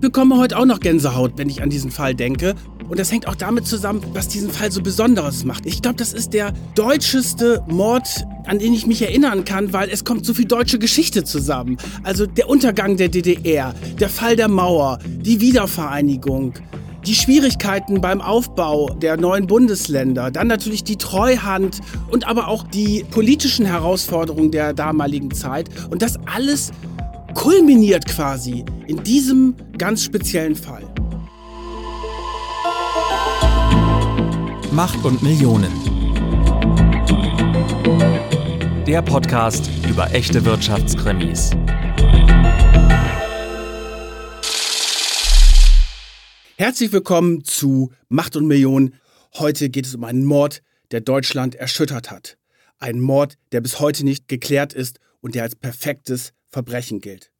Ich bekomme heute auch noch Gänsehaut, wenn ich an diesen Fall denke. Und das hängt auch damit zusammen, was diesen Fall so Besonderes macht. Ich glaube, das ist der deutscheste Mord, an den ich mich erinnern kann, weil es kommt so viel deutsche Geschichte zusammen. Also der Untergang der DDR, der Fall der Mauer, die Wiedervereinigung, die Schwierigkeiten beim Aufbau der neuen Bundesländer, dann natürlich die Treuhand und aber auch die politischen Herausforderungen der damaligen Zeit. Und das alles kulminiert quasi in diesem ganz speziellen Fall. Macht und Millionen. Der Podcast über echte Wirtschaftskrimis. Herzlich willkommen zu Macht und Millionen. Heute geht es um einen Mord, der Deutschland erschüttert hat. Ein Mord, der bis heute nicht geklärt ist und der als perfektes Verbrechen gilt.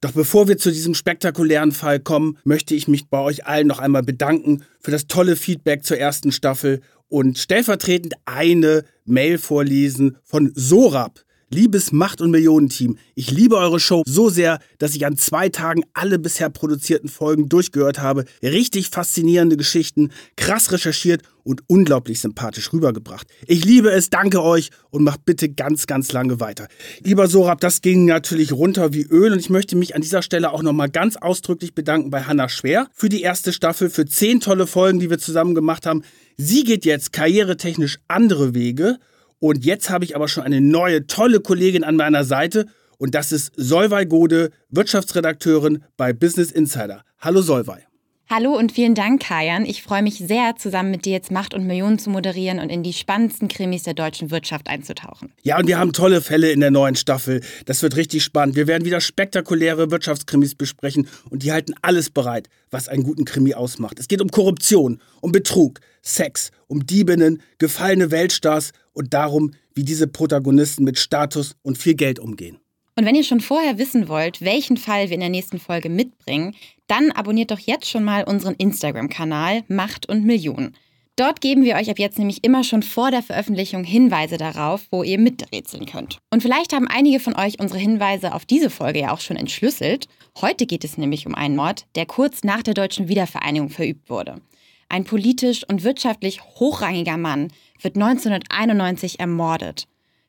Doch bevor wir zu diesem spektakulären Fall kommen, möchte ich mich bei euch allen noch einmal bedanken für das tolle Feedback zur ersten Staffel und stellvertretend eine Mail vorlesen von Sorab. Liebes Macht- und Millionenteam, ich liebe eure Show so sehr, dass ich an zwei Tagen alle bisher produzierten Folgen durchgehört habe. Richtig faszinierende Geschichten, krass recherchiert und unglaublich sympathisch rübergebracht. Ich liebe es, danke euch und macht bitte ganz, ganz lange weiter. Lieber Sorab, das ging natürlich runter wie Öl und ich möchte mich an dieser Stelle auch nochmal ganz ausdrücklich bedanken bei Hannah Schwer für die erste Staffel, für zehn tolle Folgen, die wir zusammen gemacht haben. Sie geht jetzt karrieretechnisch andere Wege und jetzt habe ich aber schon eine neue, tolle Kollegin an meiner Seite und das ist Solvay Gode, Wirtschaftsredakteurin bei Business Insider. Hallo Solvay. Hallo und vielen Dank, Kajan. Ich freue mich sehr, zusammen mit dir jetzt Macht und Millionen zu moderieren und in die spannendsten Krimis der deutschen Wirtschaft einzutauchen. Ja, und wir haben tolle Fälle in der neuen Staffel. Das wird richtig spannend. Wir werden wieder spektakuläre Wirtschaftskrimis besprechen und die halten alles bereit, was einen guten Krimi ausmacht. Es geht um Korruption, um Betrug, Sex, um Diebinnen, gefallene Weltstars und darum, wie diese Protagonisten mit Status und viel Geld umgehen. Und wenn ihr schon vorher wissen wollt, welchen Fall wir in der nächsten Folge mitbringen, dann abonniert doch jetzt schon mal unseren Instagram-Kanal Macht und Millionen. Dort geben wir euch ab jetzt nämlich immer schon vor der Veröffentlichung Hinweise darauf, wo ihr miträtseln könnt. Und vielleicht haben einige von euch unsere Hinweise auf diese Folge ja auch schon entschlüsselt. Heute geht es nämlich um einen Mord, der kurz nach der deutschen Wiedervereinigung verübt wurde. Ein politisch und wirtschaftlich hochrangiger Mann wird 1991 ermordet.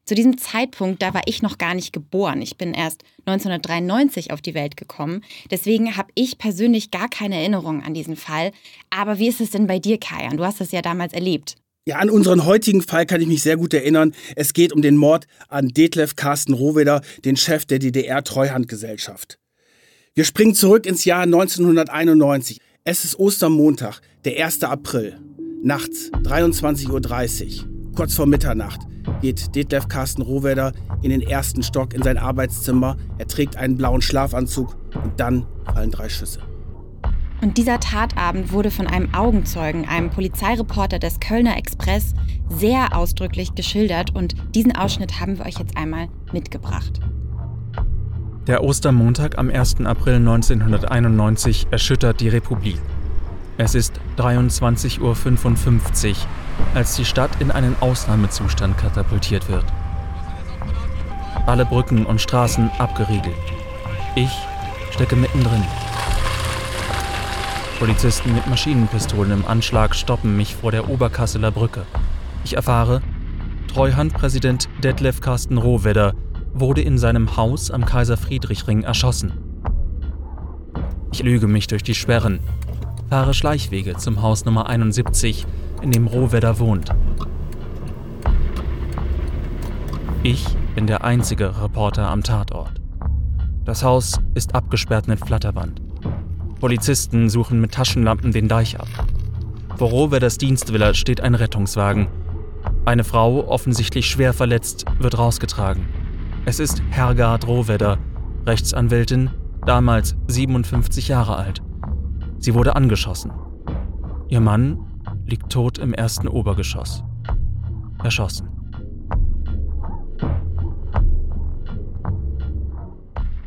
Zu diesem Zeitpunkt, da war ich noch gar nicht geboren. Ich bin erst 1993 auf die Welt gekommen. Deswegen habe ich persönlich gar keine Erinnerung an diesen Fall. Aber wie ist es denn bei dir, Kajan? Du hast es ja damals erlebt. Ja, an unseren heutigen Fall kann ich mich sehr gut erinnern. Es geht um den Mord an Detlef Carsten Rohweder, den Chef der DDR-Treuhandgesellschaft. Wir springen zurück ins Jahr 1991. Es ist Ostermontag, der 1. April. Nachts, 23.30 Uhr, kurz vor Mitternacht geht Detlef Carsten Rohwedder in den ersten Stock in sein Arbeitszimmer. Er trägt einen blauen Schlafanzug und dann fallen drei Schüsse. Und dieser Tatabend wurde von einem Augenzeugen, einem Polizeireporter des Kölner Express, sehr ausdrücklich geschildert und diesen Ausschnitt haben wir euch jetzt einmal mitgebracht. Der Ostermontag am 1. April 1991 erschüttert die Republik. Es ist 23.55 Uhr, als die Stadt in einen Ausnahmezustand katapultiert wird. Alle Brücken und Straßen abgeriegelt. Ich stecke mittendrin. Polizisten mit Maschinenpistolen im Anschlag stoppen mich vor der Oberkasseler Brücke. Ich erfahre, Treuhandpräsident Detlef Carsten Rohwedder wurde in seinem Haus am Kaiser-Friedrich-Ring erschossen. Ich lüge mich durch die Sperren, fahre Schleichwege zum Haus Nummer 71, in dem Rohwedder wohnt. Ich bin der einzige Reporter am Tatort. Das Haus ist abgesperrt mit Flatterband. Polizisten suchen mit Taschenlampen den Deich ab. Vor Rohwedders Dienstvilla steht ein Rettungswagen. Eine Frau, offensichtlich schwer verletzt, wird rausgetragen. Es ist Hergard Rohwedder, Rechtsanwältin, damals 57 Jahre alt. Sie wurde angeschossen. Ihr Mann liegt tot im ersten Obergeschoss. Erschossen.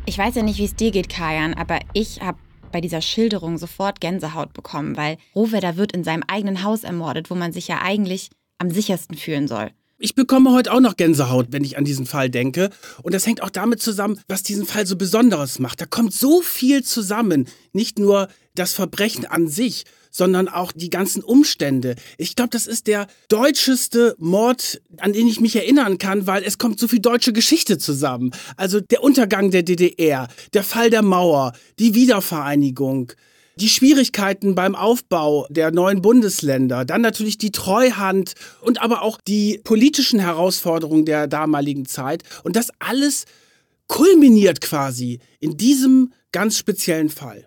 Ich weiß ja nicht, wie es dir geht, Kajan, aber ich habe bei dieser Schilderung sofort Gänsehaut bekommen, weil Rohwedder wird in seinem eigenen Haus ermordet, wo man sich ja eigentlich am sichersten fühlen soll. Ich bekomme heute auch noch Gänsehaut, wenn ich an diesen Fall denke. Und das hängt auch damit zusammen, was diesen Fall so Besonderes macht. Da kommt so viel zusammen. Nicht nur das Verbrechen an sich, sondern auch die ganzen Umstände. Ich glaube, das ist der deutscheste Mord, an den ich mich erinnern kann, weil es kommt so viel deutsche Geschichte zusammen. Also der Untergang der DDR, der Fall der Mauer, die Wiedervereinigung, die Schwierigkeiten beim Aufbau der neuen Bundesländer, dann natürlich die Treuhand und aber auch die politischen Herausforderungen der damaligen Zeit. Und das alles kulminiert quasi in diesem ganz speziellen Fall.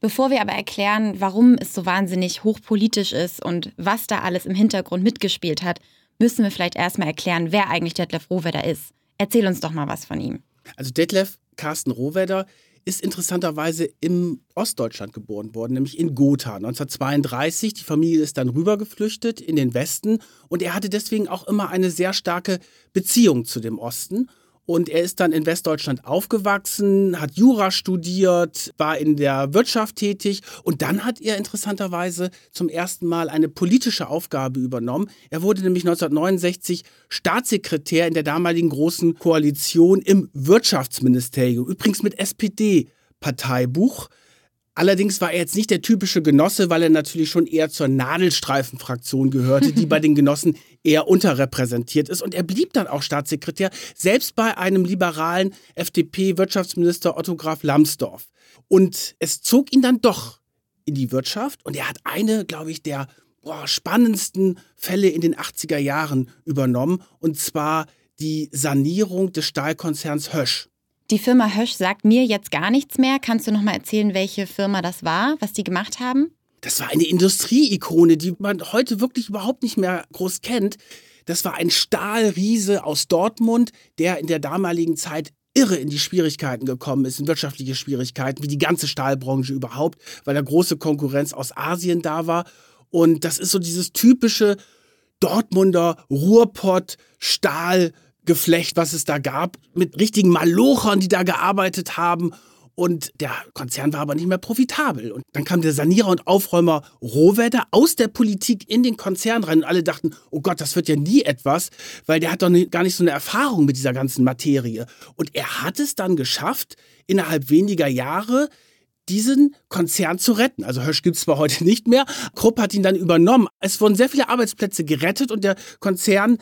Bevor wir aber erklären, warum es so wahnsinnig hochpolitisch ist und was da alles im Hintergrund mitgespielt hat, müssen wir vielleicht erstmal erklären, wer eigentlich Detlef Rohwedder ist. Erzähl uns doch mal was von ihm. Also Detlef Carsten Rohwedder ist interessanterweise im Ostdeutschland geboren worden, nämlich in Gotha 1932. Die Familie ist dann rübergeflüchtet in den Westen und er hatte deswegen auch immer eine sehr starke Beziehung zu dem Osten. Und er ist dann in Westdeutschland aufgewachsen, hat Jura studiert, war in der Wirtschaft tätig und dann hat er interessanterweise zum ersten Mal eine politische Aufgabe übernommen. Er wurde nämlich 1969 Staatssekretär in der damaligen Großen Koalition im Wirtschaftsministerium, übrigens mit SPD-Parteibuch. Allerdings war er jetzt nicht der typische Genosse, weil er natürlich schon eher zur Nadelstreifenfraktion gehörte, die bei den Genossen eher unterrepräsentiert ist. Und er blieb dann auch Staatssekretär, selbst bei einem liberalen FDP-Wirtschaftsminister Otto Graf Lambsdorff. Und es zog ihn dann doch in die Wirtschaft und er hat eine, glaube ich, der boah, spannendsten Fälle in den 80er Jahren übernommen, und zwar die Sanierung des Stahlkonzerns Hösch. Die Firma Hösch sagt mir jetzt gar nichts mehr. Kannst du noch mal erzählen, welche Firma das war, was die gemacht haben? Das war eine Industrieikone, die man heute wirklich überhaupt nicht mehr groß kennt. Das war ein Stahlriese aus Dortmund, der in der damaligen Zeit irre in die Schwierigkeiten gekommen ist, in wirtschaftliche Schwierigkeiten, wie die ganze Stahlbranche überhaupt, weil da große Konkurrenz aus Asien da war. Und das ist so dieses typische Dortmunder Ruhrpott Stahl Geflecht, was es da gab, mit richtigen Malochern, die da gearbeitet haben. Und der Konzern war aber nicht mehr profitabel. Und dann kam der Sanierer und Aufräumer Rohwedder aus der Politik in den Konzern rein. Und alle dachten, oh Gott, das wird ja nie etwas, weil der hat doch gar nicht so eine Erfahrung mit dieser ganzen Materie. Und er hat es dann geschafft, innerhalb weniger Jahre diesen Konzern zu retten. Also Hösch gibt es zwar heute nicht mehr. Krupp hat ihn dann übernommen. Es wurden sehr viele Arbeitsplätze gerettet und der Konzern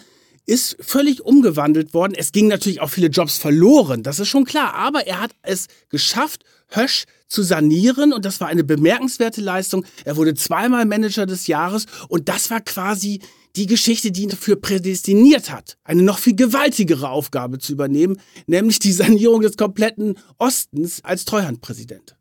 ist völlig umgewandelt worden. Es ging natürlich auch viele Jobs verloren, das ist schon klar. Aber er hat es geschafft, Hösch zu sanieren und das war eine bemerkenswerte Leistung. Er wurde zweimal Manager des Jahres und das war quasi die Geschichte, die ihn dafür prädestiniert hat, eine noch viel gewaltigere Aufgabe zu übernehmen, nämlich die Sanierung des kompletten Ostens als Treuhandpräsident.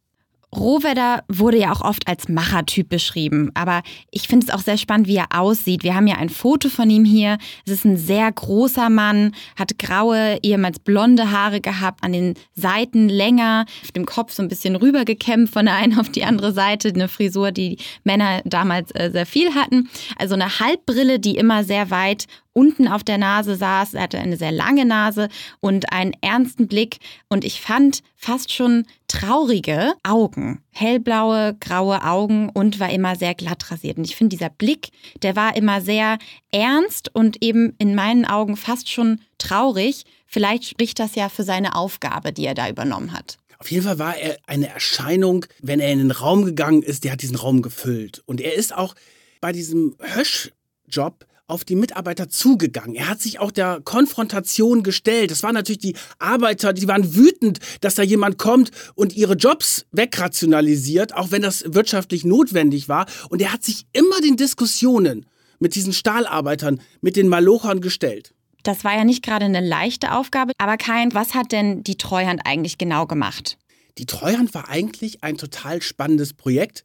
Rohwedder wurde ja auch oft als Machertyp beschrieben, aber ich finde es auch sehr spannend, wie er aussieht. Wir haben ja ein Foto von ihm hier. Es ist ein sehr großer Mann, hat graue, ehemals blonde Haare gehabt, an den Seiten länger, auf dem Kopf so ein bisschen rübergekämmt von der einen auf die andere Seite. Eine Frisur, die Männer damals äh, sehr viel hatten. Also eine Halbbrille, die immer sehr weit unten auf der Nase saß. Er hatte eine sehr lange Nase und einen ernsten Blick. Und ich fand fast schon traurige Augen. Hellblaue, graue Augen und war immer sehr glatt rasiert. Und ich finde, dieser Blick, der war immer sehr ernst und eben in meinen Augen fast schon traurig. Vielleicht spricht das ja für seine Aufgabe, die er da übernommen hat. Auf jeden Fall war er eine Erscheinung, wenn er in den Raum gegangen ist, der hat diesen Raum gefüllt. Und er ist auch bei diesem Hösch-Job auf die Mitarbeiter zugegangen. Er hat sich auch der Konfrontation gestellt. Das waren natürlich die Arbeiter, die waren wütend, dass da jemand kommt und ihre Jobs wegrationalisiert, auch wenn das wirtschaftlich notwendig war. Und er hat sich immer den Diskussionen mit diesen Stahlarbeitern, mit den Malochern gestellt. Das war ja nicht gerade eine leichte Aufgabe, aber kein, was hat denn die Treuhand eigentlich genau gemacht? Die Treuhand war eigentlich ein total spannendes Projekt,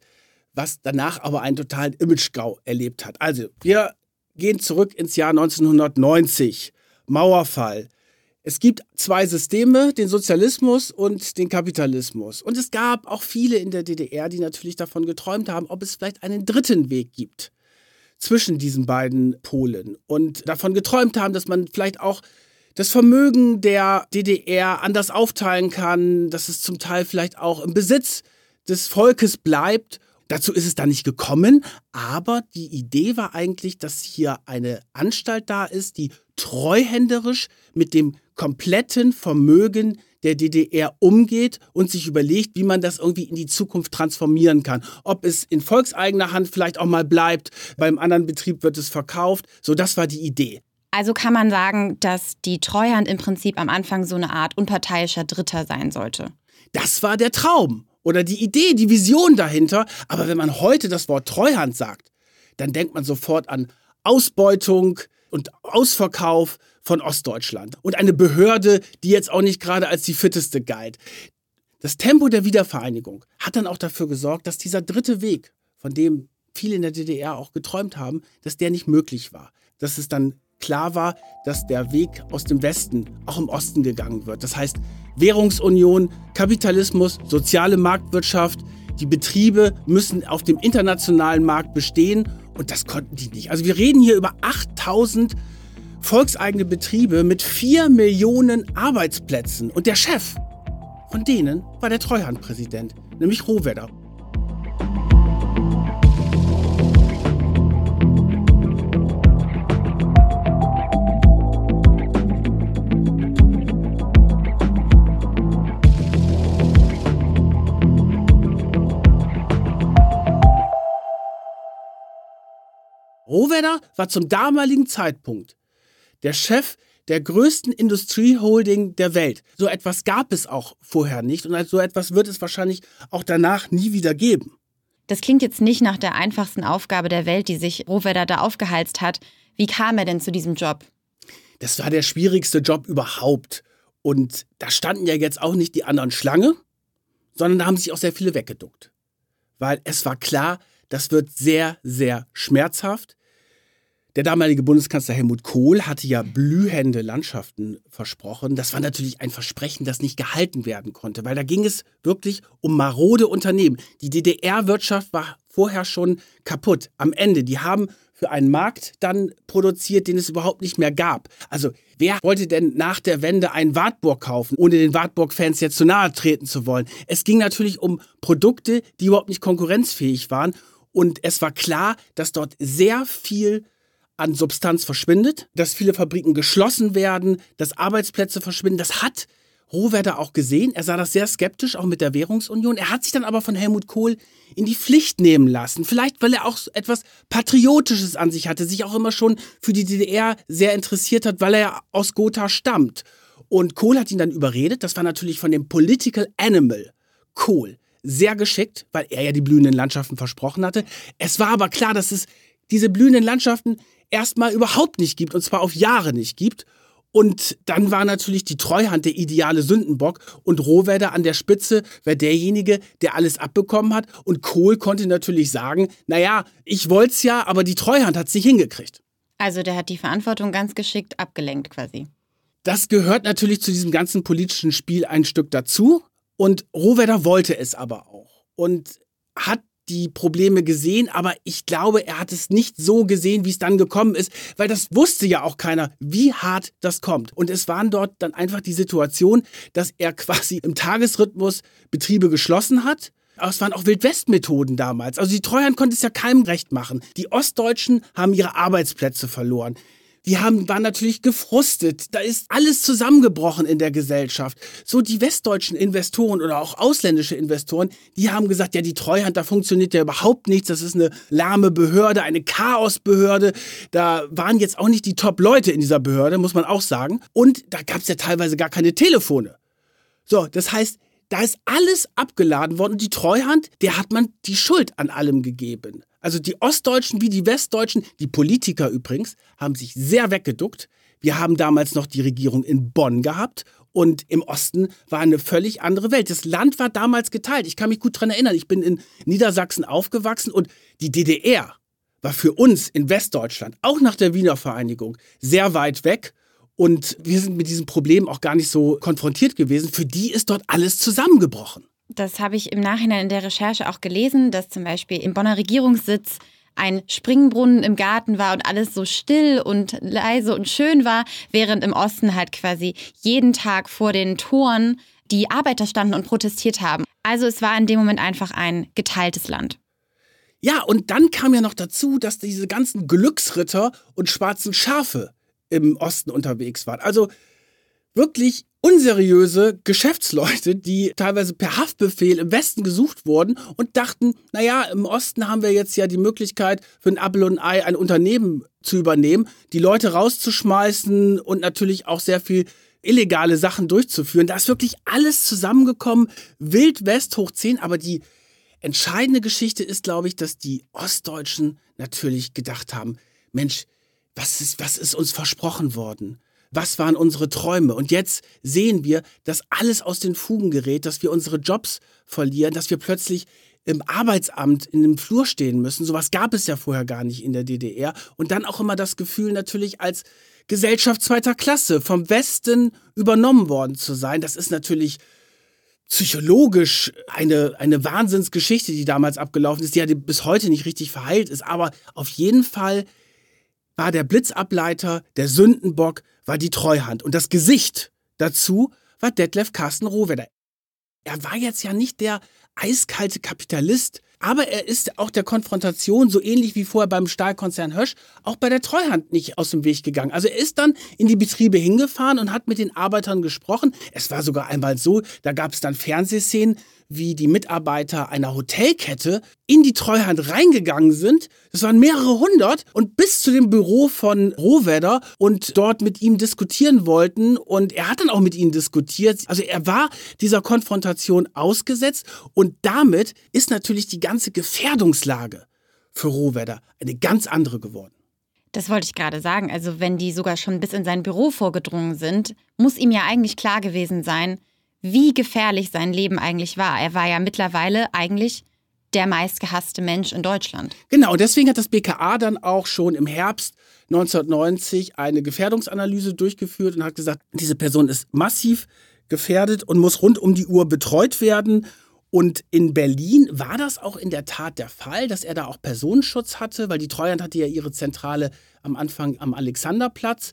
was danach aber einen totalen Imagegau erlebt hat. Also, wir gehen zurück ins Jahr 1990. Mauerfall. Es gibt zwei Systeme, den Sozialismus und den Kapitalismus. Und es gab auch viele in der DDR, die natürlich davon geträumt haben, ob es vielleicht einen dritten Weg gibt zwischen diesen beiden Polen. Und davon geträumt haben, dass man vielleicht auch das Vermögen der DDR anders aufteilen kann, dass es zum Teil vielleicht auch im Besitz des Volkes bleibt Dazu ist es dann nicht gekommen, aber die Idee war eigentlich, dass hier eine Anstalt da ist, die treuhänderisch mit dem kompletten Vermögen der DDR umgeht und sich überlegt, wie man das irgendwie in die Zukunft transformieren kann. Ob es in volkseigener Hand vielleicht auch mal bleibt, beim anderen Betrieb wird es verkauft. So, das war die Idee. Also kann man sagen, dass die Treuhand im Prinzip am Anfang so eine Art unparteiischer Dritter sein sollte. Das war der Traum oder die Idee, die Vision dahinter. Aber wenn man heute das Wort Treuhand sagt, dann denkt man sofort an Ausbeutung und Ausverkauf von Ostdeutschland und eine Behörde, die jetzt auch nicht gerade als die fitteste galt. Das Tempo der Wiedervereinigung hat dann auch dafür gesorgt, dass dieser dritte Weg, von dem viele in der DDR auch geträumt haben, dass der nicht möglich war. Dass es dann klar war, dass der Weg aus dem Westen auch im Osten gegangen wird. Das heißt, Währungsunion, Kapitalismus, soziale Marktwirtschaft, die Betriebe müssen auf dem internationalen Markt bestehen und das konnten die nicht. Also wir reden hier über 8000 volkseigene Betriebe mit 4 Millionen Arbeitsplätzen und der Chef von denen war der Treuhandpräsident, nämlich Rohwedder. Rohwedder war zum damaligen Zeitpunkt der Chef der größten Industrieholding der Welt. So etwas gab es auch vorher nicht und so etwas wird es wahrscheinlich auch danach nie wieder geben. Das klingt jetzt nicht nach der einfachsten Aufgabe der Welt, die sich Rohwedder da aufgeheizt hat. Wie kam er denn zu diesem Job? Das war der schwierigste Job überhaupt. Und da standen ja jetzt auch nicht die anderen Schlange, sondern da haben sich auch sehr viele weggeduckt. Weil es war klar, das wird sehr, sehr schmerzhaft. Der damalige Bundeskanzler Helmut Kohl hatte ja blühende Landschaften versprochen. Das war natürlich ein Versprechen, das nicht gehalten werden konnte, weil da ging es wirklich um marode Unternehmen. Die DDR-Wirtschaft war vorher schon kaputt. Am Ende, die haben für einen Markt dann produziert, den es überhaupt nicht mehr gab. Also wer wollte denn nach der Wende einen Wartburg kaufen, ohne den Wartburg-Fans jetzt zu nahe treten zu wollen? Es ging natürlich um Produkte, die überhaupt nicht konkurrenzfähig waren. Und es war klar, dass dort sehr viel an Substanz verschwindet, dass viele Fabriken geschlossen werden, dass Arbeitsplätze verschwinden. Das hat Rohwerder auch gesehen. Er sah das sehr skeptisch, auch mit der Währungsunion. Er hat sich dann aber von Helmut Kohl in die Pflicht nehmen lassen. Vielleicht, weil er auch etwas Patriotisches an sich hatte, sich auch immer schon für die DDR sehr interessiert hat, weil er aus Gotha stammt. Und Kohl hat ihn dann überredet. Das war natürlich von dem Political Animal Kohl sehr geschickt, weil er ja die blühenden Landschaften versprochen hatte. Es war aber klar, dass es diese blühenden Landschaften erstmal überhaupt nicht gibt und zwar auf Jahre nicht gibt. Und dann war natürlich die Treuhand der ideale Sündenbock und Rohwedder an der Spitze wäre derjenige, der alles abbekommen hat. Und Kohl konnte natürlich sagen, naja, ich wollte es ja, aber die Treuhand hat es nicht hingekriegt. Also der hat die Verantwortung ganz geschickt abgelenkt quasi. Das gehört natürlich zu diesem ganzen politischen Spiel ein Stück dazu. Und Rohwedder wollte es aber auch. Und hat die Probleme gesehen, aber ich glaube, er hat es nicht so gesehen, wie es dann gekommen ist, weil das wusste ja auch keiner, wie hart das kommt. Und es waren dort dann einfach die Situation, dass er quasi im Tagesrhythmus Betriebe geschlossen hat. Aber es waren auch Wildwestmethoden damals. Also die Treuhand konnte es ja keinem recht machen. Die Ostdeutschen haben ihre Arbeitsplätze verloren die haben, waren natürlich gefrustet. Da ist alles zusammengebrochen in der Gesellschaft. So die westdeutschen Investoren oder auch ausländische Investoren, die haben gesagt, ja, die Treuhand, da funktioniert ja überhaupt nichts. Das ist eine lahme Behörde, eine Chaosbehörde. Da waren jetzt auch nicht die Top-Leute in dieser Behörde, muss man auch sagen. Und da gab es ja teilweise gar keine Telefone. So, das heißt, da ist alles abgeladen worden und die Treuhand, der hat man die Schuld an allem gegeben. Also die Ostdeutschen wie die Westdeutschen, die Politiker übrigens, haben sich sehr weggeduckt. Wir haben damals noch die Regierung in Bonn gehabt und im Osten war eine völlig andere Welt. Das Land war damals geteilt. Ich kann mich gut daran erinnern. Ich bin in Niedersachsen aufgewachsen und die DDR war für uns in Westdeutschland, auch nach der Wiener Vereinigung, sehr weit weg. Und wir sind mit diesem Problem auch gar nicht so konfrontiert gewesen. Für die ist dort alles zusammengebrochen. Das habe ich im Nachhinein in der Recherche auch gelesen, dass zum Beispiel im Bonner Regierungssitz ein Springbrunnen im Garten war und alles so still und leise und schön war, während im Osten halt quasi jeden Tag vor den Toren die Arbeiter standen und protestiert haben. Also es war in dem Moment einfach ein geteiltes Land. Ja, und dann kam ja noch dazu, dass diese ganzen Glücksritter und schwarzen Schafe im Osten unterwegs waren. Also wirklich unseriöse Geschäftsleute, die teilweise per Haftbefehl im Westen gesucht wurden und dachten, naja, im Osten haben wir jetzt ja die Möglichkeit, für ein Apple und ein Ei ein Unternehmen zu übernehmen, die Leute rauszuschmeißen und natürlich auch sehr viel illegale Sachen durchzuführen. Da ist wirklich alles zusammengekommen, Wild West hoch 10, aber die entscheidende Geschichte ist, glaube ich, dass die Ostdeutschen natürlich gedacht haben, Mensch, was ist, was ist uns versprochen worden? Was waren unsere Träume? Und jetzt sehen wir, dass alles aus den Fugen gerät, dass wir unsere Jobs verlieren, dass wir plötzlich im Arbeitsamt in dem Flur stehen müssen. Sowas gab es ja vorher gar nicht in der DDR. Und dann auch immer das Gefühl natürlich als Gesellschaft zweiter Klasse vom Westen übernommen worden zu sein. Das ist natürlich psychologisch eine, eine Wahnsinnsgeschichte, die damals abgelaufen ist, die ja bis heute nicht richtig verheilt ist. Aber auf jeden Fall war der Blitzableiter, der Sündenbock, war die Treuhand. Und das Gesicht dazu war Detlef Carsten Rohwedder. Er war jetzt ja nicht der eiskalte Kapitalist, aber er ist auch der Konfrontation, so ähnlich wie vorher beim Stahlkonzern Hösch, auch bei der Treuhand nicht aus dem Weg gegangen. Also er ist dann in die Betriebe hingefahren und hat mit den Arbeitern gesprochen. Es war sogar einmal so, da gab es dann Fernsehszenen, wie die Mitarbeiter einer Hotelkette in die Treuhand reingegangen sind. Das waren mehrere hundert und bis zu dem Büro von Rohwedder und dort mit ihm diskutieren wollten. Und er hat dann auch mit ihnen diskutiert. Also er war dieser Konfrontation ausgesetzt und damit ist natürlich die ganze Gefährdungslage für Rohwedder eine ganz andere geworden. Das wollte ich gerade sagen. Also wenn die sogar schon bis in sein Büro vorgedrungen sind, muss ihm ja eigentlich klar gewesen sein, wie gefährlich sein Leben eigentlich war. Er war ja mittlerweile eigentlich der meistgehasste Mensch in Deutschland. Genau, deswegen hat das BKA dann auch schon im Herbst 1990 eine Gefährdungsanalyse durchgeführt und hat gesagt, diese Person ist massiv gefährdet und muss rund um die Uhr betreut werden. Und in Berlin war das auch in der Tat der Fall, dass er da auch Personenschutz hatte, weil die Treuhand hatte ja ihre Zentrale am Anfang am Alexanderplatz.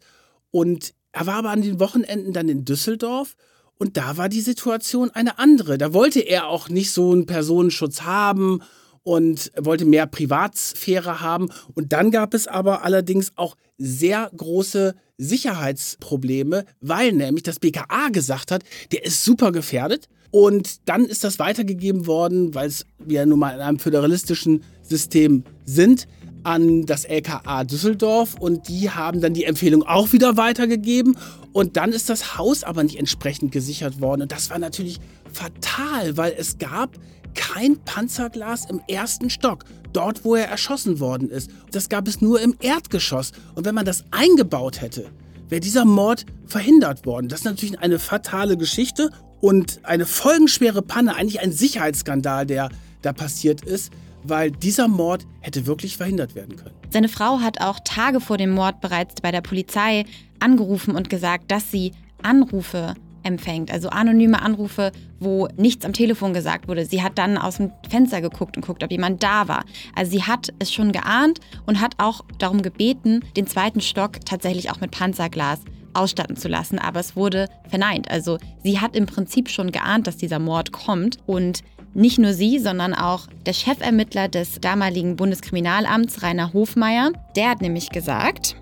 Und er war aber an den Wochenenden dann in Düsseldorf und da war die Situation eine andere. Da wollte er auch nicht so einen Personenschutz haben und wollte mehr Privatsphäre haben. Und dann gab es aber allerdings auch sehr große Sicherheitsprobleme, weil nämlich das BKA gesagt hat, der ist super gefährdet. Und dann ist das weitergegeben worden, weil wir nun mal in einem föderalistischen System sind, an das LKA Düsseldorf und die haben dann die Empfehlung auch wieder weitergegeben und dann ist das Haus aber nicht entsprechend gesichert worden und das war natürlich fatal, weil es gab kein Panzerglas im ersten Stock, dort wo er erschossen worden ist. Das gab es nur im Erdgeschoss und wenn man das eingebaut hätte, wäre dieser Mord verhindert worden. Das ist natürlich eine fatale Geschichte und eine folgenschwere Panne, eigentlich ein Sicherheitsskandal, der da passiert ist weil dieser Mord hätte wirklich verhindert werden können. Seine Frau hat auch Tage vor dem Mord bereits bei der Polizei angerufen und gesagt, dass sie Anrufe empfängt, also anonyme Anrufe, wo nichts am Telefon gesagt wurde. Sie hat dann aus dem Fenster geguckt und guckt, ob jemand da war. Also sie hat es schon geahnt und hat auch darum gebeten, den zweiten Stock tatsächlich auch mit Panzerglas ausstatten zu lassen, aber es wurde verneint. Also sie hat im Prinzip schon geahnt, dass dieser Mord kommt und nicht nur sie, sondern auch der Chefermittler des damaligen Bundeskriminalamts, Rainer Hofmeier, der hat nämlich gesagt,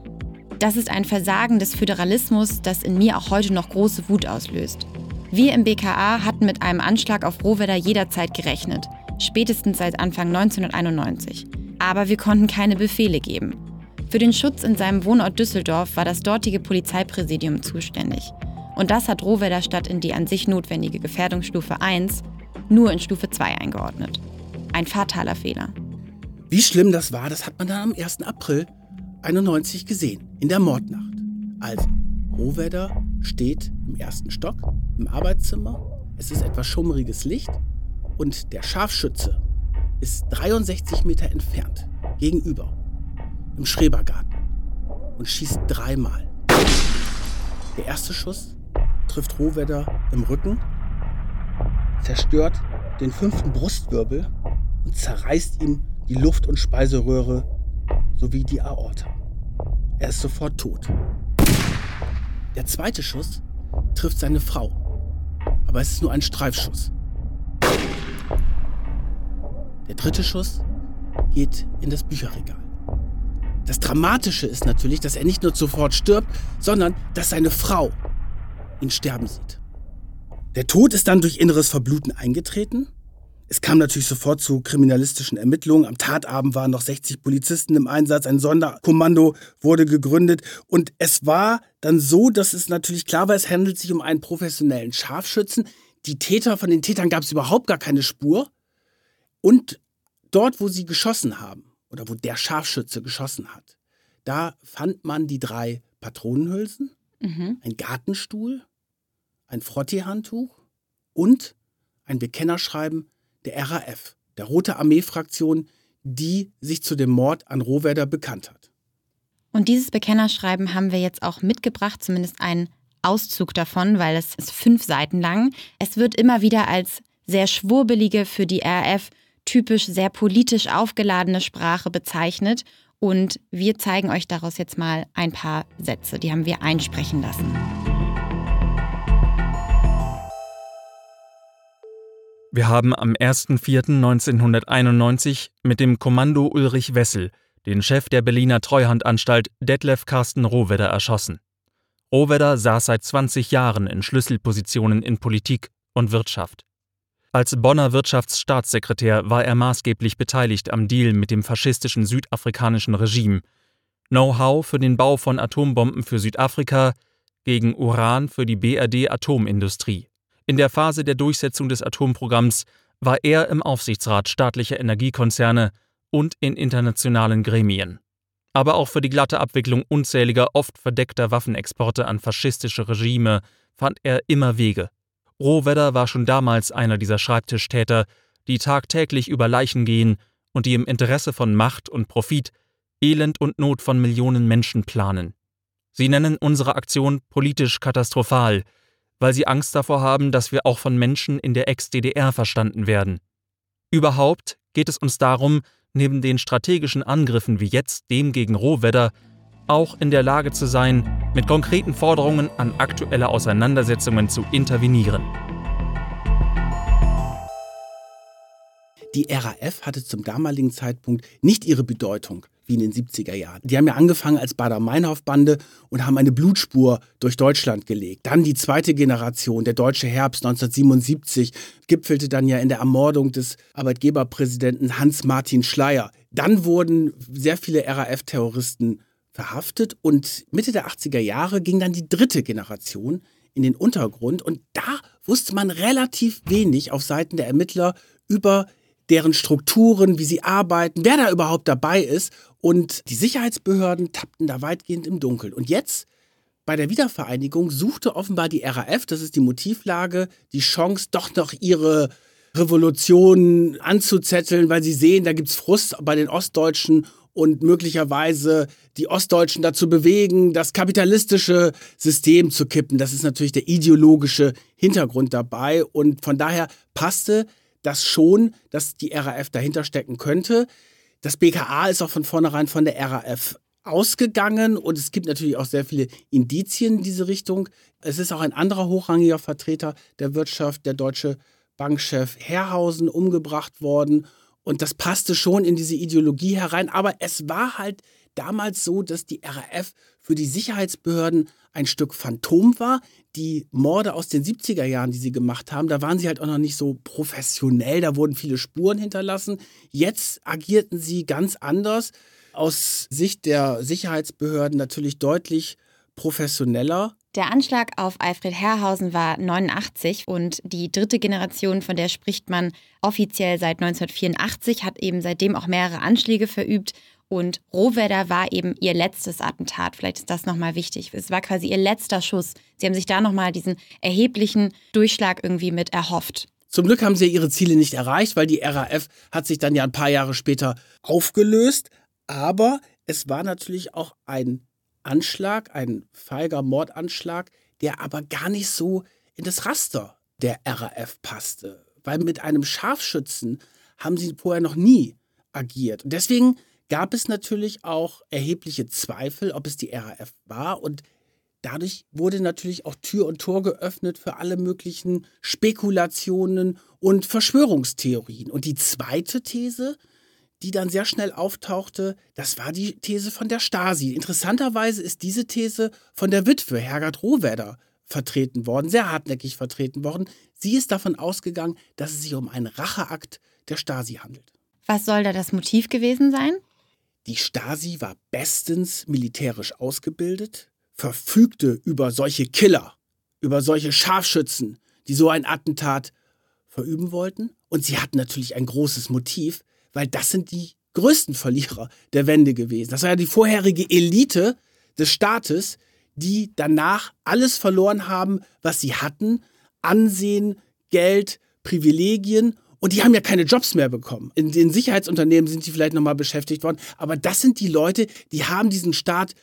das ist ein Versagen des Föderalismus, das in mir auch heute noch große Wut auslöst. Wir im BKA hatten mit einem Anschlag auf Rohwedder jederzeit gerechnet, spätestens seit Anfang 1991. Aber wir konnten keine Befehle geben. Für den Schutz in seinem Wohnort Düsseldorf war das dortige Polizeipräsidium zuständig. Und das hat Rohwedder statt in die an sich notwendige Gefährdungsstufe 1 nur in Stufe 2 eingeordnet. Ein fataler Fehler. Wie schlimm das war, das hat man dann am 1. April 91 gesehen, in der Mordnacht. Also, Rohwedder steht im ersten Stock, im Arbeitszimmer. Es ist etwas schummriges Licht und der Scharfschütze ist 63 Meter entfernt, gegenüber, im Schrebergarten und schießt dreimal. Der erste Schuss trifft Rohwedder im Rücken zerstört den fünften Brustwirbel und zerreißt ihm die Luft- und Speiseröhre sowie die Aorta. Er ist sofort tot. Der zweite Schuss trifft seine Frau, aber es ist nur ein Streifschuss. Der dritte Schuss geht in das Bücherregal. Das Dramatische ist natürlich, dass er nicht nur sofort stirbt, sondern dass seine Frau ihn sterben sieht. Der Tod ist dann durch inneres Verbluten eingetreten. Es kam natürlich sofort zu kriminalistischen Ermittlungen. Am Tatabend waren noch 60 Polizisten im Einsatz. Ein Sonderkommando wurde gegründet. Und es war dann so, dass es natürlich klar war, es handelt sich um einen professionellen Scharfschützen. Die Täter, von den Tätern gab es überhaupt gar keine Spur. Und dort, wo sie geschossen haben, oder wo der Scharfschütze geschossen hat, da fand man die drei Patronenhülsen, mhm. ein Gartenstuhl, ein Frottee-Handtuch und ein Bekennerschreiben der RAF, der Rote Armee-Fraktion, die sich zu dem Mord an Rohwedder bekannt hat. Und dieses Bekennerschreiben haben wir jetzt auch mitgebracht, zumindest einen Auszug davon, weil es ist fünf Seiten lang. Es wird immer wieder als sehr schwurbelige, für die RAF typisch sehr politisch aufgeladene Sprache bezeichnet. Und wir zeigen euch daraus jetzt mal ein paar Sätze, die haben wir einsprechen lassen. Wir haben am 1.4.1991 mit dem Kommando Ulrich Wessel den Chef der Berliner Treuhandanstalt Detlef Carsten Rohwedder erschossen. Rohwedder saß seit 20 Jahren in Schlüsselpositionen in Politik und Wirtschaft. Als Bonner Wirtschaftsstaatssekretär war er maßgeblich beteiligt am Deal mit dem faschistischen südafrikanischen Regime. Know-how für den Bau von Atombomben für Südafrika gegen Uran für die BRD Atomindustrie. In der Phase der Durchsetzung des Atomprogramms war er im Aufsichtsrat staatlicher Energiekonzerne und in internationalen Gremien. Aber auch für die glatte Abwicklung unzähliger, oft verdeckter Waffenexporte an faschistische Regime fand er immer Wege. Rohwedder war schon damals einer dieser Schreibtischtäter, die tagtäglich über Leichen gehen und die im Interesse von Macht und Profit Elend und Not von Millionen Menschen planen. Sie nennen unsere Aktion politisch katastrophal, weil sie Angst davor haben, dass wir auch von Menschen in der Ex-DDR verstanden werden. Überhaupt geht es uns darum, neben den strategischen Angriffen wie jetzt dem gegen Rohwedder auch in der Lage zu sein, mit konkreten Forderungen an aktuelle Auseinandersetzungen zu intervenieren. Die RAF hatte zum damaligen Zeitpunkt nicht ihre Bedeutung wie in den 70er Jahren. Die haben ja angefangen als Bader-Meinhof-Bande und haben eine Blutspur durch Deutschland gelegt. Dann die zweite Generation, der Deutsche Herbst 1977, gipfelte dann ja in der Ermordung des Arbeitgeberpräsidenten Hans-Martin Schleyer. Dann wurden sehr viele RAF-Terroristen verhaftet und Mitte der 80er Jahre ging dann die dritte Generation in den Untergrund und da wusste man relativ wenig auf Seiten der Ermittler über deren Strukturen, wie sie arbeiten, wer da überhaupt dabei ist. Und die Sicherheitsbehörden tappten da weitgehend im Dunkeln. Und jetzt, bei der Wiedervereinigung, suchte offenbar die RAF, das ist die Motivlage, die Chance, doch noch ihre Revolution anzuzetteln, weil sie sehen, da gibt es Frust bei den Ostdeutschen und möglicherweise die Ostdeutschen dazu bewegen, das kapitalistische System zu kippen. Das ist natürlich der ideologische Hintergrund dabei. Und von daher passte das schon, dass die RAF dahinter stecken könnte. Das BKA ist auch von vornherein von der RAF ausgegangen und es gibt natürlich auch sehr viele Indizien in diese Richtung. Es ist auch ein anderer hochrangiger Vertreter der Wirtschaft, der deutsche Bankchef Herrhausen, umgebracht worden. Und das passte schon in diese Ideologie herein. Aber es war halt damals so, dass die RAF für die Sicherheitsbehörden ein Stück Phantom war. Die Morde aus den 70er Jahren, die sie gemacht haben, da waren sie halt auch noch nicht so professionell, da wurden viele Spuren hinterlassen. Jetzt agierten sie ganz anders, aus Sicht der Sicherheitsbehörden natürlich deutlich professioneller. Der Anschlag auf Alfred Herrhausen war 89 und die dritte Generation, von der spricht man offiziell seit 1984, hat eben seitdem auch mehrere Anschläge verübt und Rohwedder war eben ihr letztes Attentat. Vielleicht ist das nochmal wichtig. Es war quasi ihr letzter Schuss. Sie haben sich da nochmal diesen erheblichen Durchschlag irgendwie mit erhofft. Zum Glück haben sie ihre Ziele nicht erreicht, weil die RAF hat sich dann ja ein paar Jahre später aufgelöst. Aber es war natürlich auch ein Anschlag, ein feiger Mordanschlag, der aber gar nicht so in das Raster der RAF passte. Weil mit einem Scharfschützen haben sie vorher noch nie agiert. Und deswegen gab es natürlich auch erhebliche Zweifel, ob es die RAF war und dadurch wurde natürlich auch Tür und Tor geöffnet für alle möglichen Spekulationen und Verschwörungstheorien. Und die zweite These, die dann sehr schnell auftauchte, das war die These von der Stasi. Interessanterweise ist diese These von der Witwe Hergard Rohwedder vertreten worden, sehr hartnäckig vertreten worden. Sie ist davon ausgegangen, dass es sich um einen Racheakt der Stasi handelt. Was soll da das Motiv gewesen sein? Die Stasi war bestens militärisch ausgebildet, verfügte über solche Killer, über solche Scharfschützen, die so ein Attentat verüben wollten. Und sie hatten natürlich ein großes Motiv, weil das sind die größten Verlierer der Wende gewesen. Das war ja die vorherige Elite des Staates, die danach alles verloren haben, was sie hatten. Ansehen, Geld, Privilegien. Und die haben ja keine Jobs mehr bekommen. In den Sicherheitsunternehmen sind sie vielleicht nochmal beschäftigt worden. Aber das sind die Leute, die haben diesen Staat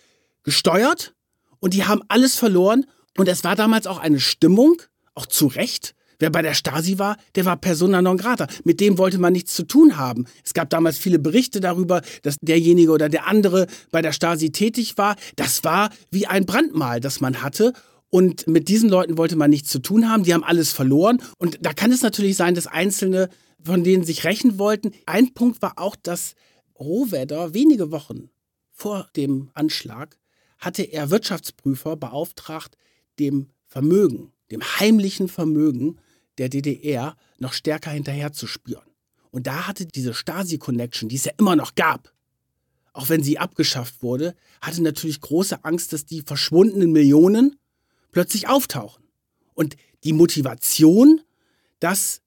gesteuert und die haben alles verloren. Und es war damals auch eine Stimmung, auch zu Recht, Wer bei der Stasi war, der war persona non grata. Mit dem wollte man nichts zu tun haben. Es gab damals viele Berichte darüber, dass derjenige oder der andere bei der Stasi tätig war. Das war wie ein Brandmal, das man hatte. Und mit diesen Leuten wollte man nichts zu tun haben. Die haben alles verloren. Und da kann es natürlich sein, dass Einzelne von denen sich rächen wollten. Ein Punkt war auch, dass Rohwedder wenige Wochen vor dem Anschlag hatte er Wirtschaftsprüfer beauftragt, dem Vermögen, dem heimlichen Vermögen der DDR noch stärker hinterherzuspüren. Und da hatte diese Stasi-Connection, die es ja immer noch gab, auch wenn sie abgeschafft wurde, hatte natürlich große Angst, dass die verschwundenen Millionen plötzlich auftauchen. Und die Motivation, dass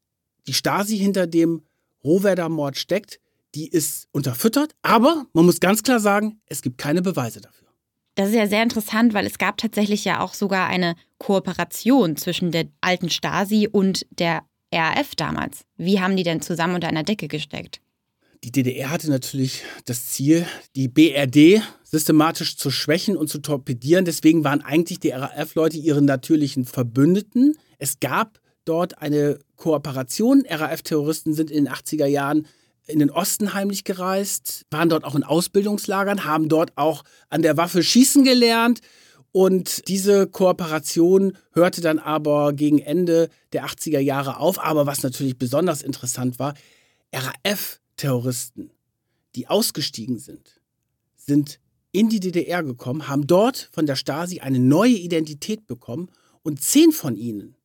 die Stasi hinter dem Rohwerder-Mord steckt, die ist unterfüttert, aber man muss ganz klar sagen, es gibt keine Beweise dafür. Das ist ja sehr interessant, weil es gab tatsächlich ja auch sogar eine Kooperation zwischen der alten Stasi und der RAF damals. Wie haben die denn zusammen unter einer Decke gesteckt? Die DDR hatte natürlich das Ziel, die BRD systematisch zu schwächen und zu torpedieren. Deswegen waren eigentlich die RAF-Leute ihre natürlichen Verbündeten. Es gab dort eine Kooperation. RAF-Terroristen sind in den 80er Jahren in den Osten heimlich gereist, waren dort auch in Ausbildungslagern, haben dort auch an der Waffe schießen gelernt. Und diese Kooperation hörte dann aber gegen Ende der 80er Jahre auf. Aber was natürlich besonders interessant war, RAF-Terroristen, die ausgestiegen sind, sind in die DDR gekommen, haben dort von der Stasi eine neue Identität bekommen und zehn von ihnen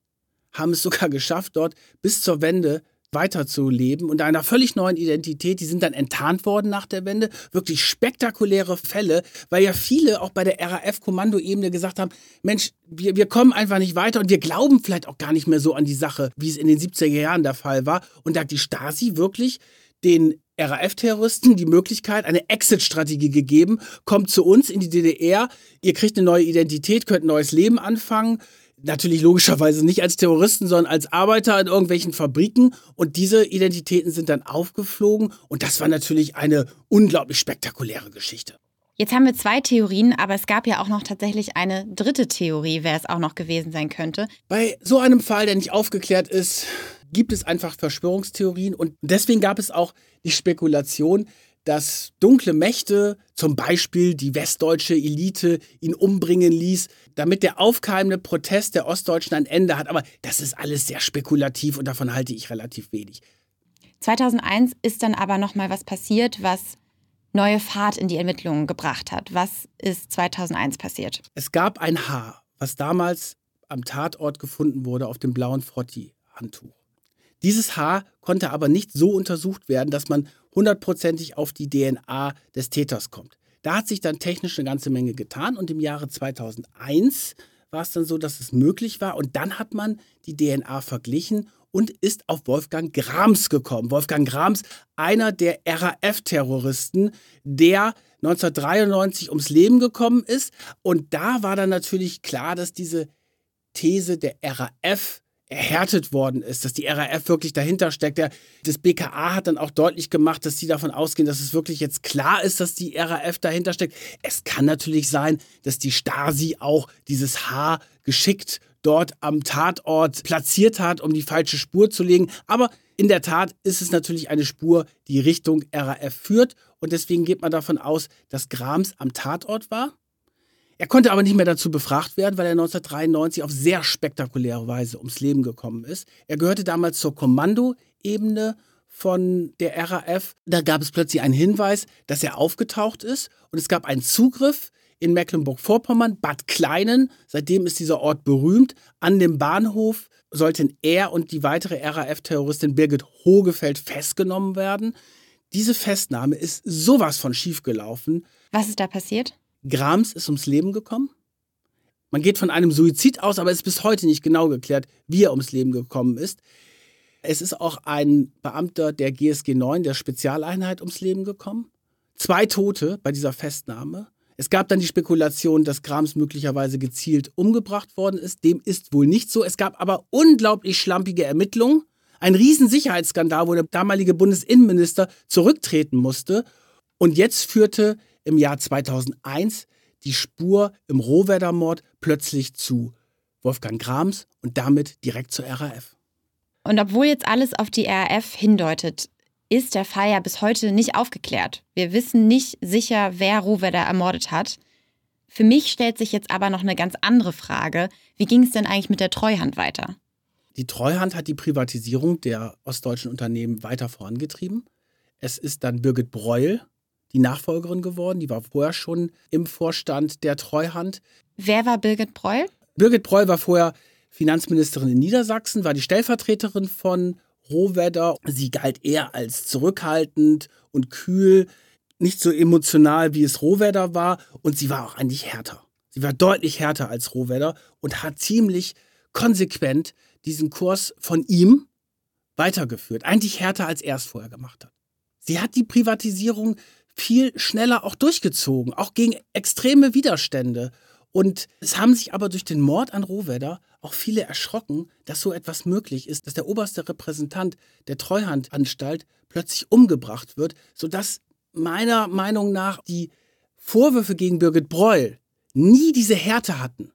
haben es sogar geschafft, dort bis zur Wende weiterzuleben und einer völlig neuen Identität. Die sind dann enttarnt worden nach der Wende. Wirklich spektakuläre Fälle, weil ja viele auch bei der RAF-Kommandoebene gesagt haben, Mensch, wir, wir kommen einfach nicht weiter und wir glauben vielleicht auch gar nicht mehr so an die Sache, wie es in den 70er Jahren der Fall war. Und da hat die Stasi wirklich den RAF-Terroristen die Möglichkeit, eine Exit-Strategie gegeben. Kommt zu uns in die DDR, ihr kriegt eine neue Identität, könnt ein neues Leben anfangen natürlich logischerweise nicht als Terroristen, sondern als Arbeiter in irgendwelchen Fabriken. Und diese Identitäten sind dann aufgeflogen. Und das war natürlich eine unglaublich spektakuläre Geschichte. Jetzt haben wir zwei Theorien, aber es gab ja auch noch tatsächlich eine dritte Theorie, wer es auch noch gewesen sein könnte. Bei so einem Fall, der nicht aufgeklärt ist, gibt es einfach Verschwörungstheorien. Und deswegen gab es auch die Spekulation, dass dunkle Mächte, zum Beispiel die westdeutsche Elite, ihn umbringen ließ, damit der aufkeimende Protest der Ostdeutschen ein Ende hat. Aber das ist alles sehr spekulativ und davon halte ich relativ wenig. 2001 ist dann aber noch mal was passiert, was neue Fahrt in die Ermittlungen gebracht hat. Was ist 2001 passiert? Es gab ein Haar, was damals am Tatort gefunden wurde auf dem blauen Frotti-Handtuch. Dieses Haar konnte aber nicht so untersucht werden, dass man hundertprozentig auf die DNA des Täters kommt. Da hat sich dann technisch eine ganze Menge getan und im Jahre 2001 war es dann so, dass es möglich war und dann hat man die DNA verglichen und ist auf Wolfgang Grams gekommen. Wolfgang Grams, einer der RAF-Terroristen, der 1993 ums Leben gekommen ist. Und da war dann natürlich klar, dass diese These der RAF erhärtet worden ist, dass die RAF wirklich dahinter steckt. Der, das BKA hat dann auch deutlich gemacht, dass sie davon ausgehen, dass es wirklich jetzt klar ist, dass die RAF dahinter steckt. Es kann natürlich sein, dass die Stasi auch dieses Haar geschickt dort am Tatort platziert hat, um die falsche Spur zu legen. Aber in der Tat ist es natürlich eine Spur, die Richtung RAF führt. Und deswegen geht man davon aus, dass Grams am Tatort war er konnte aber nicht mehr dazu befragt werden, weil er 1993 auf sehr spektakuläre Weise ums Leben gekommen ist. Er gehörte damals zur Kommandoebene von der RAF. Da gab es plötzlich einen Hinweis, dass er aufgetaucht ist und es gab einen Zugriff in Mecklenburg-Vorpommern, Bad Kleinen. Seitdem ist dieser Ort berühmt. An dem Bahnhof sollten er und die weitere RAF-Terroristin Birgit Hogefeld festgenommen werden. Diese Festnahme ist sowas von schiefgelaufen. Was ist da passiert? Grams ist ums Leben gekommen. Man geht von einem Suizid aus, aber es ist bis heute nicht genau geklärt, wie er ums Leben gekommen ist. Es ist auch ein Beamter der GSG 9, der Spezialeinheit, ums Leben gekommen. Zwei Tote bei dieser Festnahme. Es gab dann die Spekulation, dass Grams möglicherweise gezielt umgebracht worden ist. Dem ist wohl nicht so. Es gab aber unglaublich schlampige Ermittlungen. Ein Riesensicherheitsskandal, wo der damalige Bundesinnenminister zurücktreten musste. Und jetzt führte im Jahr 2001 die Spur im Rohwerder-Mord plötzlich zu Wolfgang Grams und damit direkt zur RAF. Und obwohl jetzt alles auf die RAF hindeutet, ist der Fall ja bis heute nicht aufgeklärt. Wir wissen nicht sicher, wer Rohwerder ermordet hat. Für mich stellt sich jetzt aber noch eine ganz andere Frage. Wie ging es denn eigentlich mit der Treuhand weiter? Die Treuhand hat die Privatisierung der ostdeutschen Unternehmen weiter vorangetrieben. Es ist dann Birgit Breuel, die Nachfolgerin geworden. Die war vorher schon im Vorstand der Treuhand. Wer war Birgit Breuel? Birgit Breuel war vorher Finanzministerin in Niedersachsen, war die Stellvertreterin von Rohwedder. Sie galt eher als zurückhaltend und kühl, nicht so emotional, wie es Rohwedder war. Und sie war auch eigentlich härter. Sie war deutlich härter als Rohwedder und hat ziemlich konsequent diesen Kurs von ihm weitergeführt. Eigentlich härter, als er es vorher gemacht hat. Sie hat die Privatisierung viel schneller auch durchgezogen, auch gegen extreme Widerstände. Und es haben sich aber durch den Mord an Rohwedder auch viele erschrocken, dass so etwas möglich ist, dass der oberste Repräsentant der Treuhandanstalt plötzlich umgebracht wird, sodass meiner Meinung nach die Vorwürfe gegen Birgit Breuel nie diese Härte hatten,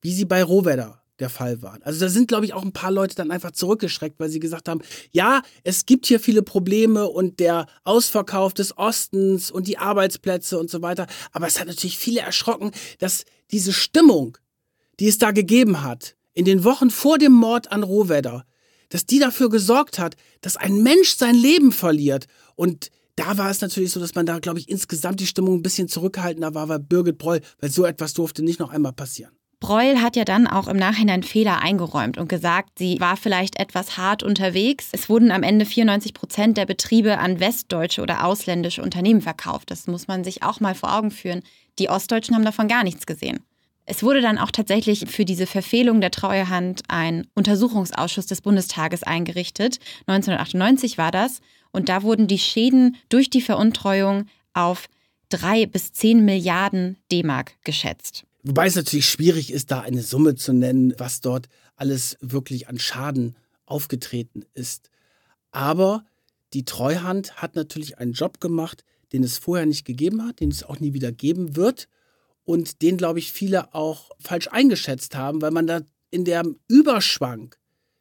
wie sie bei Rohwedder der Fall waren. Also da sind, glaube ich, auch ein paar Leute dann einfach zurückgeschreckt, weil sie gesagt haben, ja, es gibt hier viele Probleme und der Ausverkauf des Ostens und die Arbeitsplätze und so weiter. Aber es hat natürlich viele erschrocken, dass diese Stimmung, die es da gegeben hat, in den Wochen vor dem Mord an Rohwedder, dass die dafür gesorgt hat, dass ein Mensch sein Leben verliert. Und da war es natürlich so, dass man da, glaube ich, insgesamt die Stimmung ein bisschen zurückgehaltener war, weil Birgit Breul, weil so etwas durfte nicht noch einmal passieren. Breul hat ja dann auch im Nachhinein Fehler eingeräumt und gesagt, sie war vielleicht etwas hart unterwegs. Es wurden am Ende 94 Prozent der Betriebe an westdeutsche oder ausländische Unternehmen verkauft. Das muss man sich auch mal vor Augen führen. Die Ostdeutschen haben davon gar nichts gesehen. Es wurde dann auch tatsächlich für diese Verfehlung der Treuehand ein Untersuchungsausschuss des Bundestages eingerichtet. 1998 war das. Und da wurden die Schäden durch die Veruntreuung auf drei bis zehn Milliarden D-Mark geschätzt. Wobei es natürlich schwierig ist, da eine Summe zu nennen, was dort alles wirklich an Schaden aufgetreten ist. Aber die Treuhand hat natürlich einen Job gemacht, den es vorher nicht gegeben hat, den es auch nie wieder geben wird und den, glaube ich, viele auch falsch eingeschätzt haben, weil man da in der Überschwang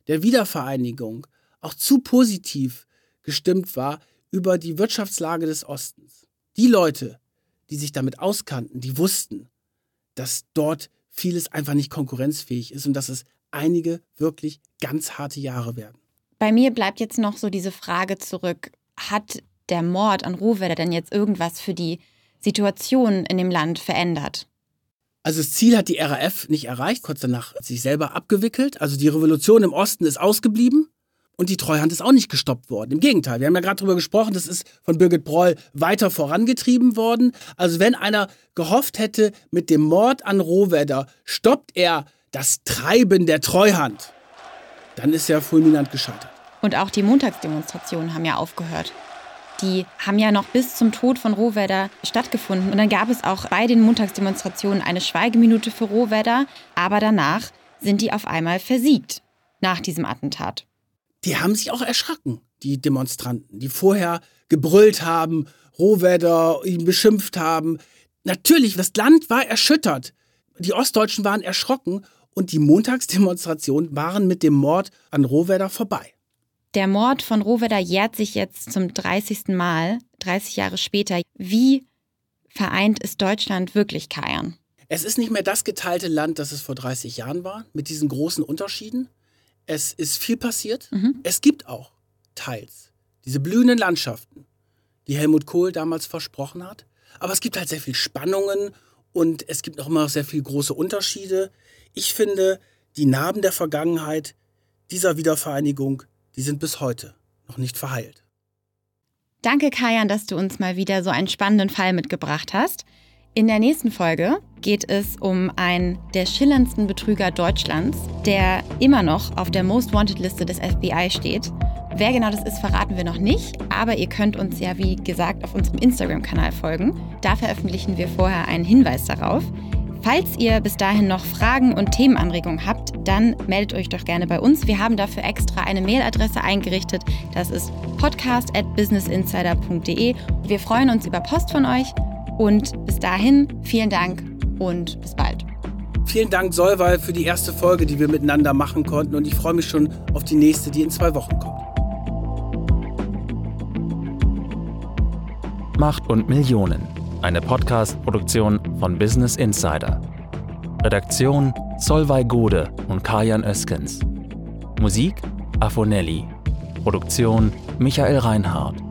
der Wiedervereinigung auch zu positiv gestimmt war über die Wirtschaftslage des Ostens. Die Leute, die sich damit auskannten, die wussten, dass dort vieles einfach nicht konkurrenzfähig ist und dass es einige wirklich ganz harte Jahre werden. Bei mir bleibt jetzt noch so diese Frage zurück, hat der Mord an Rohwedder denn jetzt irgendwas für die Situation in dem Land verändert? Also das Ziel hat die RAF nicht erreicht, kurz danach sich selber abgewickelt. Also die Revolution im Osten ist ausgeblieben. Und die Treuhand ist auch nicht gestoppt worden. Im Gegenteil, wir haben ja gerade darüber gesprochen, das ist von Birgit Breul weiter vorangetrieben worden. Also wenn einer gehofft hätte, mit dem Mord an Rohwedder stoppt er das Treiben der Treuhand, dann ist er fulminant gescheitert. Und auch die Montagsdemonstrationen haben ja aufgehört. Die haben ja noch bis zum Tod von Rohwedder stattgefunden. Und dann gab es auch bei den Montagsdemonstrationen eine Schweigeminute für Rohwedder. Aber danach sind die auf einmal versiegt nach diesem Attentat die haben sich auch erschrocken, die Demonstranten, die vorher gebrüllt haben, Rohwedder ihn beschimpft haben. Natürlich, das Land war erschüttert. Die Ostdeutschen waren erschrocken und die Montagsdemonstrationen waren mit dem Mord an Rohwedder vorbei. Der Mord von Rohwedder jährt sich jetzt zum 30. Mal, 30 Jahre später. Wie vereint ist Deutschland wirklich, Kajan? Es ist nicht mehr das geteilte Land, das es vor 30 Jahren war, mit diesen großen Unterschieden. Es ist viel passiert. Mhm. Es gibt auch teils diese blühenden Landschaften, die Helmut Kohl damals versprochen hat. Aber es gibt halt sehr viel Spannungen und es gibt auch immer sehr viele große Unterschiede. Ich finde, die Narben der Vergangenheit dieser Wiedervereinigung, die sind bis heute noch nicht verheilt. Danke, Kajan, dass du uns mal wieder so einen spannenden Fall mitgebracht hast. In der nächsten Folge geht es um einen der schillerndsten Betrüger Deutschlands, der immer noch auf der Most Wanted Liste des FBI steht. Wer genau das ist, verraten wir noch nicht, aber ihr könnt uns ja, wie gesagt, auf unserem Instagram-Kanal folgen. Da veröffentlichen wir vorher einen Hinweis darauf. Falls ihr bis dahin noch Fragen und Themenanregungen habt, dann meldet euch doch gerne bei uns. Wir haben dafür extra eine Mailadresse eingerichtet. Das ist podcast at businessinsider.de. Wir freuen uns über Post von euch und bis dahin, vielen Dank und bis bald. Vielen Dank, Solval, für die erste Folge, die wir miteinander machen konnten. Und ich freue mich schon auf die nächste, die in zwei Wochen kommt. Macht und Millionen. Eine Podcast-Produktion von Business Insider. Redaktion Solvay Gode und Kajan Öskens. Musik Afonelli. Produktion Michael Reinhardt.